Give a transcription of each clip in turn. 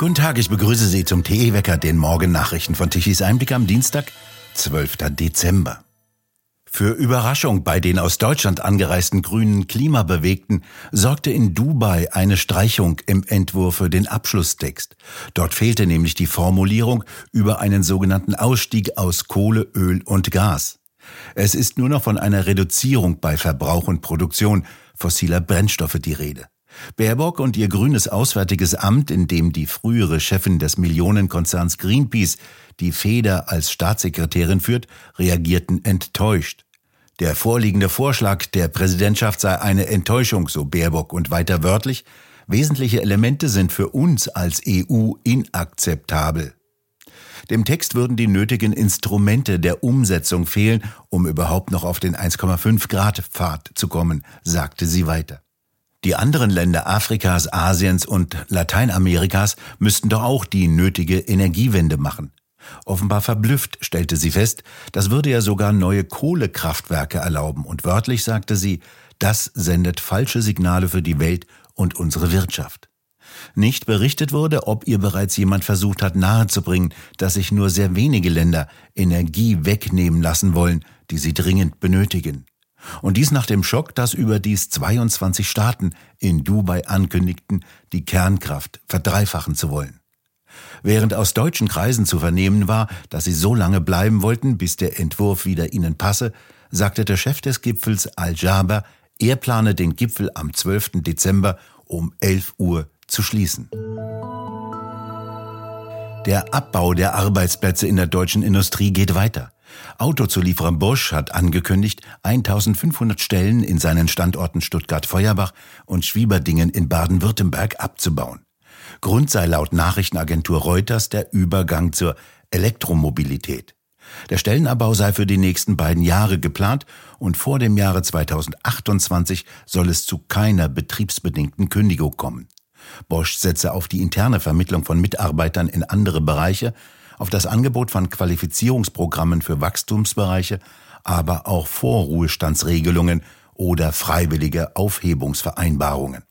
Guten Tag, ich begrüße Sie zum TE-Wecker, den Morgennachrichten von Tichys Einblick am Dienstag, 12. Dezember. Für Überraschung bei den aus Deutschland angereisten grünen Klimabewegten sorgte in Dubai eine Streichung im Entwurf für den Abschlusstext. Dort fehlte nämlich die Formulierung über einen sogenannten Ausstieg aus Kohle, Öl und Gas. Es ist nur noch von einer Reduzierung bei Verbrauch und Produktion fossiler Brennstoffe die Rede. Baerbock und ihr grünes Auswärtiges Amt, in dem die frühere Chefin des Millionenkonzerns Greenpeace die Feder als Staatssekretärin führt, reagierten enttäuscht. Der vorliegende Vorschlag der Präsidentschaft sei eine Enttäuschung, so Baerbock und weiter wörtlich. Wesentliche Elemente sind für uns als EU inakzeptabel. Dem Text würden die nötigen Instrumente der Umsetzung fehlen, um überhaupt noch auf den 1,5 Grad Pfad zu kommen, sagte sie weiter. Die anderen Länder Afrikas, Asiens und Lateinamerikas müssten doch auch die nötige Energiewende machen. Offenbar verblüfft stellte sie fest, das würde ja sogar neue Kohlekraftwerke erlauben, und wörtlich sagte sie, das sendet falsche Signale für die Welt und unsere Wirtschaft. Nicht berichtet wurde, ob ihr bereits jemand versucht hat nahezubringen, dass sich nur sehr wenige Länder Energie wegnehmen lassen wollen, die sie dringend benötigen. Und dies nach dem Schock, dass überdies 22 Staaten in Dubai ankündigten, die Kernkraft verdreifachen zu wollen. Während aus deutschen Kreisen zu vernehmen war, dass sie so lange bleiben wollten, bis der Entwurf wieder ihnen passe, sagte der Chef des Gipfels Al-Jaber, er plane den Gipfel am 12. Dezember um 11 Uhr zu schließen. Der Abbau der Arbeitsplätze in der deutschen Industrie geht weiter. Autozulieferer Bosch hat angekündigt, 1500 Stellen in seinen Standorten Stuttgart-Feuerbach und Schwieberdingen in Baden-Württemberg abzubauen. Grund sei laut Nachrichtenagentur Reuters der Übergang zur Elektromobilität. Der Stellenabbau sei für die nächsten beiden Jahre geplant und vor dem Jahre 2028 soll es zu keiner betriebsbedingten Kündigung kommen. Bosch setze auf die interne Vermittlung von Mitarbeitern in andere Bereiche, auf das Angebot von Qualifizierungsprogrammen für Wachstumsbereiche, aber auch Vorruhestandsregelungen oder freiwillige Aufhebungsvereinbarungen.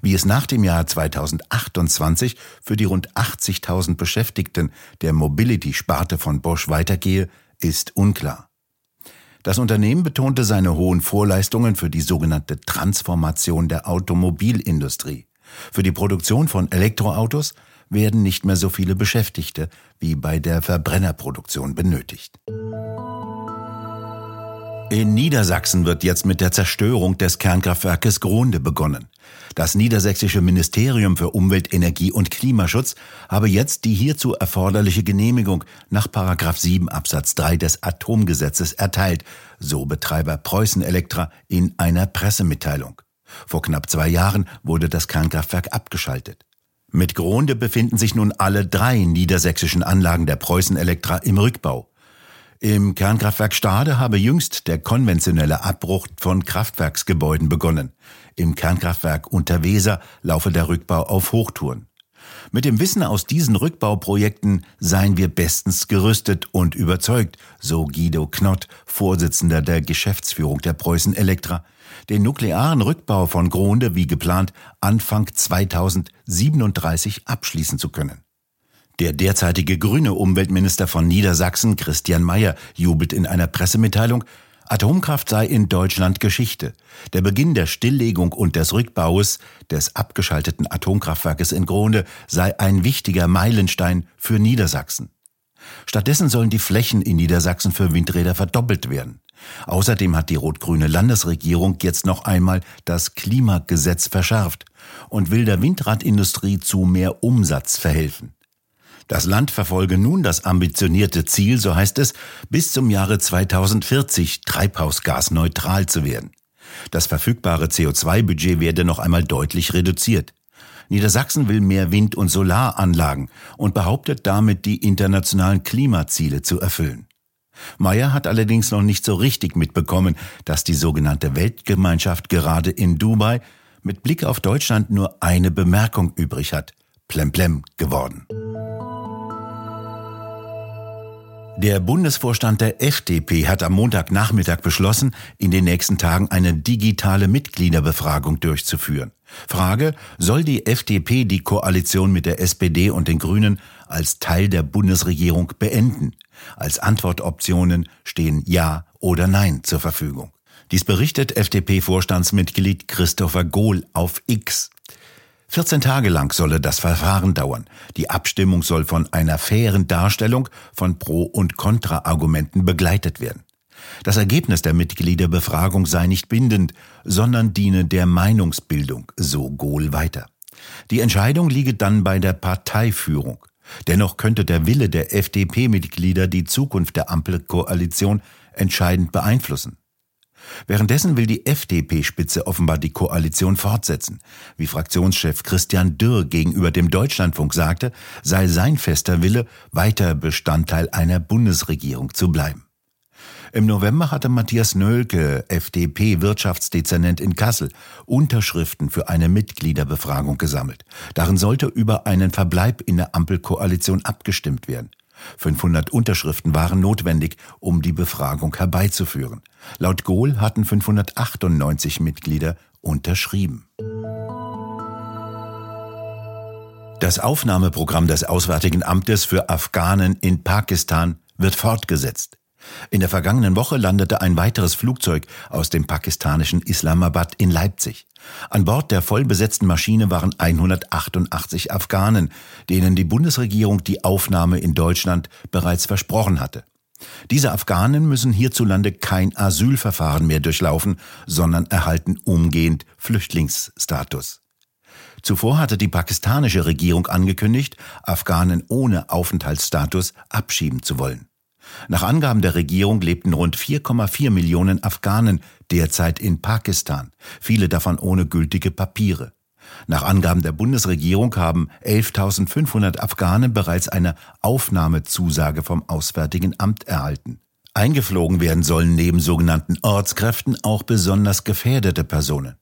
Wie es nach dem Jahr 2028 für die rund 80.000 Beschäftigten der Mobility-Sparte von Bosch weitergehe, ist unklar. Das Unternehmen betonte seine hohen Vorleistungen für die sogenannte Transformation der Automobilindustrie. Für die Produktion von Elektroautos werden nicht mehr so viele Beschäftigte wie bei der Verbrennerproduktion benötigt. In Niedersachsen wird jetzt mit der Zerstörung des Kernkraftwerkes Gronde begonnen. Das niedersächsische Ministerium für Umwelt, Energie und Klimaschutz habe jetzt die hierzu erforderliche Genehmigung nach 7 Absatz 3 des Atomgesetzes erteilt, so Betreiber Preußen Elektra in einer Pressemitteilung. Vor knapp zwei Jahren wurde das Kernkraftwerk abgeschaltet. Mit Gronde befinden sich nun alle drei niedersächsischen Anlagen der Preußen Elektra im Rückbau. Im Kernkraftwerk Stade habe jüngst der konventionelle Abbruch von Kraftwerksgebäuden begonnen. Im Kernkraftwerk Unterweser laufe der Rückbau auf Hochtouren. Mit dem Wissen aus diesen Rückbauprojekten seien wir bestens gerüstet und überzeugt, so Guido Knott, Vorsitzender der Geschäftsführung der Preußen Elektra, den nuklearen Rückbau von Gronde wie geplant Anfang 2037 abschließen zu können. Der derzeitige grüne Umweltminister von Niedersachsen, Christian Mayer, jubelt in einer Pressemitteilung, Atomkraft sei in Deutschland Geschichte. Der Beginn der Stilllegung und des Rückbaus des abgeschalteten Atomkraftwerkes in Gronde sei ein wichtiger Meilenstein für Niedersachsen. Stattdessen sollen die Flächen in Niedersachsen für Windräder verdoppelt werden. Außerdem hat die rot-grüne Landesregierung jetzt noch einmal das Klimagesetz verschärft und will der Windradindustrie zu mehr Umsatz verhelfen. Das Land verfolge nun das ambitionierte Ziel, so heißt es, bis zum Jahre 2040 treibhausgasneutral zu werden. Das verfügbare CO2-Budget werde noch einmal deutlich reduziert. Niedersachsen will mehr Wind- und Solaranlagen und behauptet damit, die internationalen Klimaziele zu erfüllen. Meyer hat allerdings noch nicht so richtig mitbekommen, dass die sogenannte Weltgemeinschaft gerade in Dubai mit Blick auf Deutschland nur eine Bemerkung übrig hat. Plemplem geworden. Der Bundesvorstand der FDP hat am Montagnachmittag beschlossen, in den nächsten Tagen eine digitale Mitgliederbefragung durchzuführen. Frage, soll die FDP die Koalition mit der SPD und den Grünen als Teil der Bundesregierung beenden? Als Antwortoptionen stehen Ja oder Nein zur Verfügung. Dies berichtet FDP-Vorstandsmitglied Christopher Gohl auf X. 14 Tage lang solle das Verfahren dauern. Die Abstimmung soll von einer fairen Darstellung von Pro- und Kontra-Argumenten begleitet werden. Das Ergebnis der Mitgliederbefragung sei nicht bindend, sondern diene der Meinungsbildung, so Gohl weiter. Die Entscheidung liege dann bei der Parteiführung. Dennoch könnte der Wille der FDP-Mitglieder die Zukunft der Ampelkoalition entscheidend beeinflussen. Währenddessen will die FDP-Spitze offenbar die Koalition fortsetzen. Wie Fraktionschef Christian Dürr gegenüber dem Deutschlandfunk sagte, sei sein fester Wille, weiter Bestandteil einer Bundesregierung zu bleiben. Im November hatte Matthias Nölke, FDP-Wirtschaftsdezernent in Kassel, Unterschriften für eine Mitgliederbefragung gesammelt. Darin sollte über einen Verbleib in der Ampelkoalition abgestimmt werden. 500 Unterschriften waren notwendig, um die Befragung herbeizuführen. Laut Gohl hatten 598 Mitglieder unterschrieben. Das Aufnahmeprogramm des Auswärtigen Amtes für Afghanen in Pakistan wird fortgesetzt. In der vergangenen Woche landete ein weiteres Flugzeug aus dem pakistanischen Islamabad in Leipzig. An Bord der vollbesetzten Maschine waren 188 Afghanen, denen die Bundesregierung die Aufnahme in Deutschland bereits versprochen hatte. Diese Afghanen müssen hierzulande kein Asylverfahren mehr durchlaufen, sondern erhalten umgehend Flüchtlingsstatus. Zuvor hatte die pakistanische Regierung angekündigt, Afghanen ohne Aufenthaltsstatus abschieben zu wollen. Nach Angaben der Regierung lebten rund 4,4 Millionen Afghanen derzeit in Pakistan, viele davon ohne gültige Papiere. Nach Angaben der Bundesregierung haben 11.500 Afghanen bereits eine Aufnahmezusage vom Auswärtigen Amt erhalten. Eingeflogen werden sollen neben sogenannten Ortskräften auch besonders gefährdete Personen.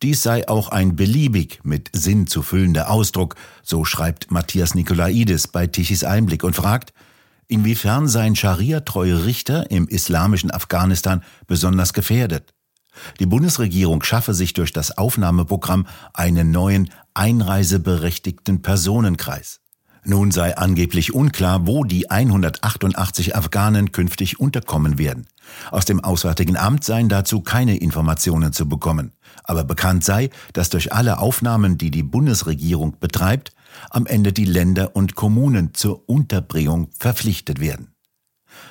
Dies sei auch ein beliebig mit Sinn zu füllender Ausdruck, so schreibt Matthias Nikolaidis bei Tichys Einblick und fragt, Inwiefern seien Scharia-treue Richter im islamischen Afghanistan besonders gefährdet? Die Bundesregierung schaffe sich durch das Aufnahmeprogramm einen neuen einreiseberechtigten Personenkreis. Nun sei angeblich unklar, wo die 188 Afghanen künftig unterkommen werden. Aus dem Auswärtigen Amt seien dazu keine Informationen zu bekommen. Aber bekannt sei, dass durch alle Aufnahmen, die die Bundesregierung betreibt, am Ende die Länder und Kommunen zur Unterbringung verpflichtet werden.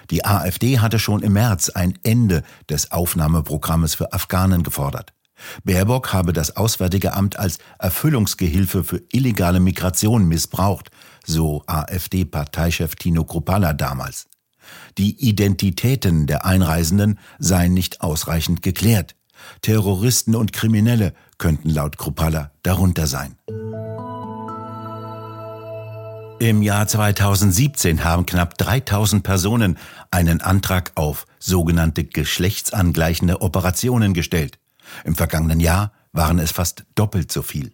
Die AfD hatte schon im März ein Ende des Aufnahmeprogrammes für Afghanen gefordert. Baerbock habe das Auswärtige Amt als Erfüllungsgehilfe für illegale Migration missbraucht, so AfD-Parteichef Tino Kruppalla damals. Die Identitäten der Einreisenden seien nicht ausreichend geklärt. Terroristen und Kriminelle könnten laut Kruppalla darunter sein. Im Jahr 2017 haben knapp 3000 Personen einen Antrag auf sogenannte geschlechtsangleichende Operationen gestellt. Im vergangenen Jahr waren es fast doppelt so viel.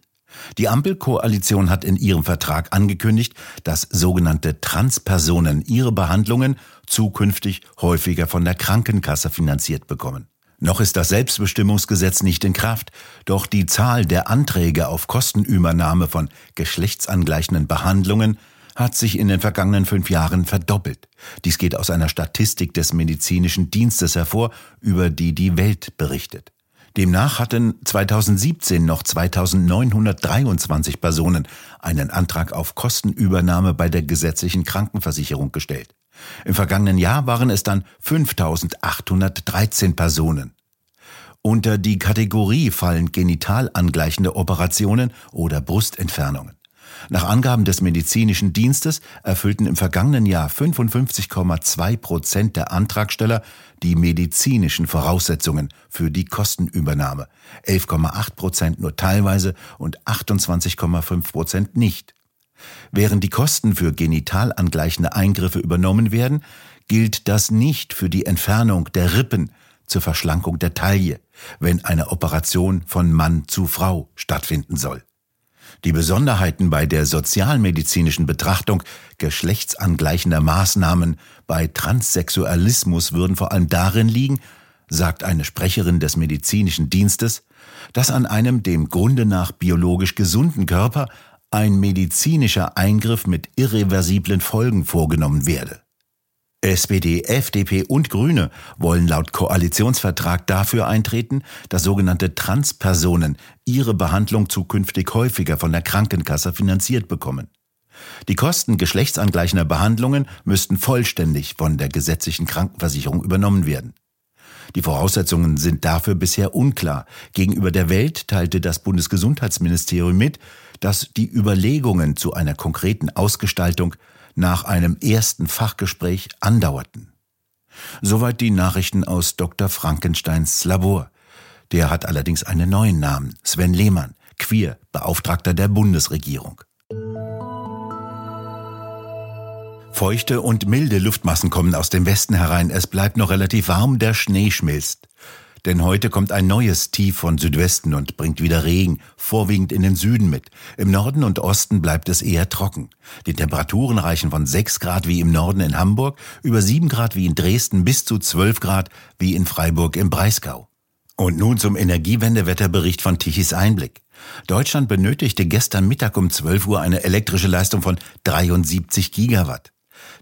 Die Ampelkoalition hat in ihrem Vertrag angekündigt, dass sogenannte Transpersonen ihre Behandlungen zukünftig häufiger von der Krankenkasse finanziert bekommen. Noch ist das Selbstbestimmungsgesetz nicht in Kraft, doch die Zahl der Anträge auf Kostenübernahme von geschlechtsangleichenden Behandlungen hat sich in den vergangenen fünf Jahren verdoppelt. Dies geht aus einer Statistik des medizinischen Dienstes hervor, über die die Welt berichtet. Demnach hatten 2017 noch 2923 Personen einen Antrag auf Kostenübernahme bei der gesetzlichen Krankenversicherung gestellt. Im vergangenen Jahr waren es dann 5813 Personen. Unter die Kategorie fallen genital angleichende Operationen oder Brustentfernungen. Nach Angaben des medizinischen Dienstes erfüllten im vergangenen Jahr 55,2 Prozent der Antragsteller die medizinischen Voraussetzungen für die Kostenübernahme, 11,8 Prozent nur teilweise und 28,5 Prozent nicht. Während die Kosten für genital angleichende Eingriffe übernommen werden, gilt das nicht für die Entfernung der Rippen zur Verschlankung der Taille, wenn eine Operation von Mann zu Frau stattfinden soll. Die Besonderheiten bei der sozialmedizinischen Betrachtung geschlechtsangleichender Maßnahmen bei Transsexualismus würden vor allem darin liegen, sagt eine Sprecherin des medizinischen Dienstes, dass an einem dem Grunde nach biologisch gesunden Körper ein medizinischer Eingriff mit irreversiblen Folgen vorgenommen werde. SPD, FDP und Grüne wollen laut Koalitionsvertrag dafür eintreten, dass sogenannte Transpersonen ihre Behandlung zukünftig häufiger von der Krankenkasse finanziert bekommen. Die Kosten geschlechtsangleichender Behandlungen müssten vollständig von der gesetzlichen Krankenversicherung übernommen werden. Die Voraussetzungen sind dafür bisher unklar. Gegenüber der Welt teilte das Bundesgesundheitsministerium mit, dass die Überlegungen zu einer konkreten Ausgestaltung nach einem ersten Fachgespräch andauerten. Soweit die Nachrichten aus Dr. Frankensteins Labor. Der hat allerdings einen neuen Namen, Sven Lehmann, Queer, Beauftragter der Bundesregierung. Feuchte und milde Luftmassen kommen aus dem Westen herein. Es bleibt noch relativ warm, der Schnee schmilzt. Denn heute kommt ein neues Tief von Südwesten und bringt wieder Regen, vorwiegend in den Süden mit. Im Norden und Osten bleibt es eher trocken. Die Temperaturen reichen von 6 Grad wie im Norden in Hamburg, über 7 Grad wie in Dresden bis zu 12 Grad wie in Freiburg im Breisgau. Und nun zum Energiewendewetterbericht von Tichys Einblick. Deutschland benötigte gestern Mittag um 12 Uhr eine elektrische Leistung von 73 Gigawatt.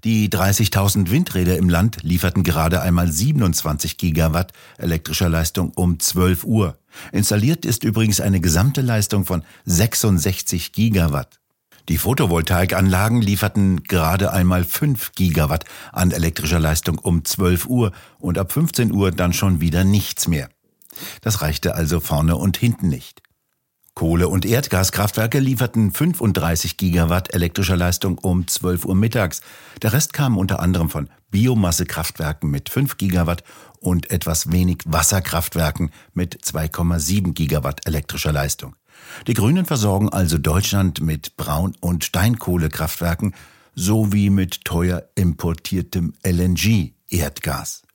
Die 30.000 Windräder im Land lieferten gerade einmal 27 Gigawatt elektrischer Leistung um 12 Uhr. Installiert ist übrigens eine gesamte Leistung von 66 Gigawatt. Die Photovoltaikanlagen lieferten gerade einmal 5 Gigawatt an elektrischer Leistung um 12 Uhr und ab 15 Uhr dann schon wieder nichts mehr. Das reichte also vorne und hinten nicht. Kohle- und Erdgaskraftwerke lieferten 35 Gigawatt elektrischer Leistung um 12 Uhr mittags. Der Rest kam unter anderem von Biomassekraftwerken mit 5 Gigawatt und etwas wenig Wasserkraftwerken mit 2,7 Gigawatt elektrischer Leistung. Die Grünen versorgen also Deutschland mit Braun- und Steinkohlekraftwerken sowie mit teuer importiertem LNG-Erdgas.